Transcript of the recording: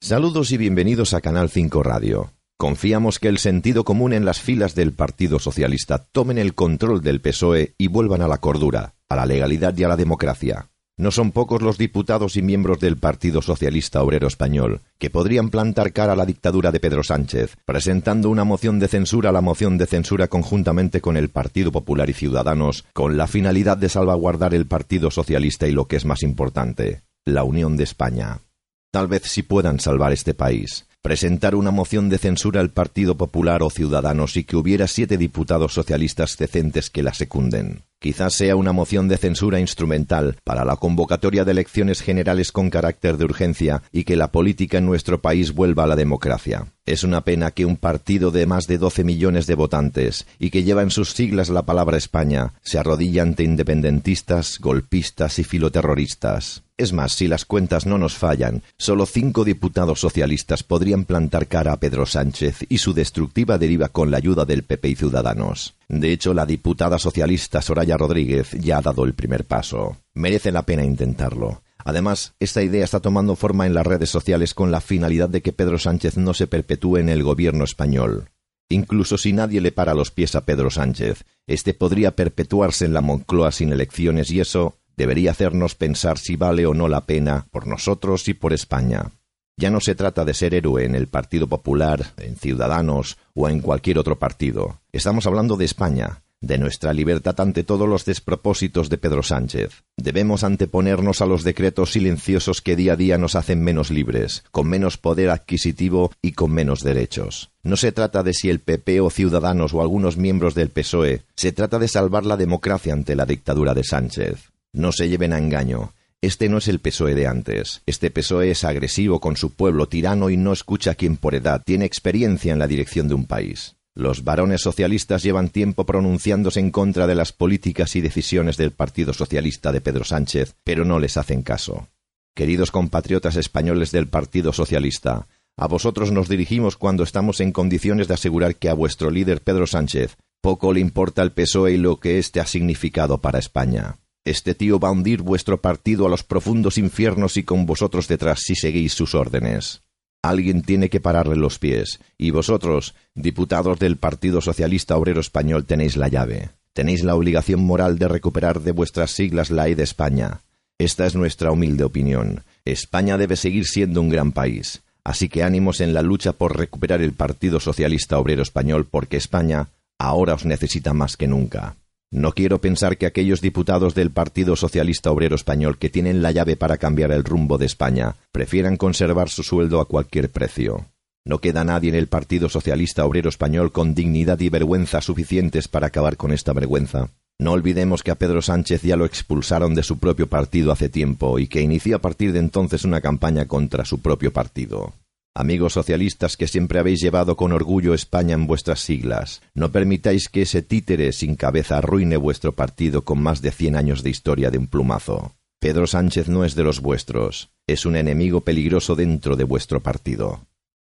Saludos y bienvenidos a Canal 5 Radio. Confiamos que el sentido común en las filas del Partido Socialista tomen el control del PSOE y vuelvan a la cordura, a la legalidad y a la democracia. No son pocos los diputados y miembros del Partido Socialista Obrero Español que podrían plantar cara a la dictadura de Pedro Sánchez, presentando una moción de censura a la moción de censura conjuntamente con el Partido Popular y Ciudadanos, con la finalidad de salvaguardar el Partido Socialista y lo que es más importante, la Unión de España. Tal vez sí puedan salvar este país. Presentar una moción de censura al Partido Popular o Ciudadanos y que hubiera siete diputados socialistas decentes que la secunden. Quizás sea una moción de censura instrumental para la convocatoria de elecciones generales con carácter de urgencia y que la política en nuestro país vuelva a la democracia. Es una pena que un partido de más de 12 millones de votantes y que lleva en sus siglas la palabra España se arrodilla ante independentistas, golpistas y filoterroristas. Es más, si las cuentas no nos fallan, solo cinco diputados socialistas podrían plantar cara a Pedro Sánchez y su destructiva deriva con la ayuda del PP y Ciudadanos. De hecho, la diputada socialista Soraya Rodríguez ya ha dado el primer paso. Merece la pena intentarlo. Además, esta idea está tomando forma en las redes sociales con la finalidad de que Pedro Sánchez no se perpetúe en el gobierno español. Incluso si nadie le para los pies a Pedro Sánchez, este podría perpetuarse en la Moncloa sin elecciones y eso debería hacernos pensar si vale o no la pena por nosotros y por España. Ya no se trata de ser héroe en el Partido Popular, en Ciudadanos o en cualquier otro partido. Estamos hablando de España, de nuestra libertad ante todos los despropósitos de Pedro Sánchez. Debemos anteponernos a los decretos silenciosos que día a día nos hacen menos libres, con menos poder adquisitivo y con menos derechos. No se trata de si el PP o Ciudadanos o algunos miembros del PSOE, se trata de salvar la democracia ante la dictadura de Sánchez. No se lleven a engaño. Este no es el PSOE de antes. Este PSOE es agresivo con su pueblo, tirano y no escucha a quien por edad tiene experiencia en la dirección de un país. Los varones socialistas llevan tiempo pronunciándose en contra de las políticas y decisiones del Partido Socialista de Pedro Sánchez, pero no les hacen caso. Queridos compatriotas españoles del Partido Socialista, a vosotros nos dirigimos cuando estamos en condiciones de asegurar que a vuestro líder Pedro Sánchez poco le importa el PSOE y lo que éste ha significado para España. Este tío va a hundir vuestro partido a los profundos infiernos y con vosotros detrás si seguís sus órdenes. Alguien tiene que pararle los pies, y vosotros, diputados del Partido Socialista Obrero Español, tenéis la llave. Tenéis la obligación moral de recuperar de vuestras siglas la E de España. Esta es nuestra humilde opinión. España debe seguir siendo un gran país. Así que ánimos en la lucha por recuperar el Partido Socialista Obrero Español porque España ahora os necesita más que nunca. No quiero pensar que aquellos diputados del Partido Socialista Obrero Español que tienen la llave para cambiar el rumbo de España prefieran conservar su sueldo a cualquier precio. No queda nadie en el Partido Socialista Obrero Español con dignidad y vergüenza suficientes para acabar con esta vergüenza. No olvidemos que a Pedro Sánchez ya lo expulsaron de su propio partido hace tiempo y que inició a partir de entonces una campaña contra su propio partido. Amigos socialistas que siempre habéis llevado con orgullo España en vuestras siglas, no permitáis que ese títere sin cabeza arruine vuestro partido con más de cien años de historia de un plumazo. Pedro Sánchez no es de los vuestros, es un enemigo peligroso dentro de vuestro partido.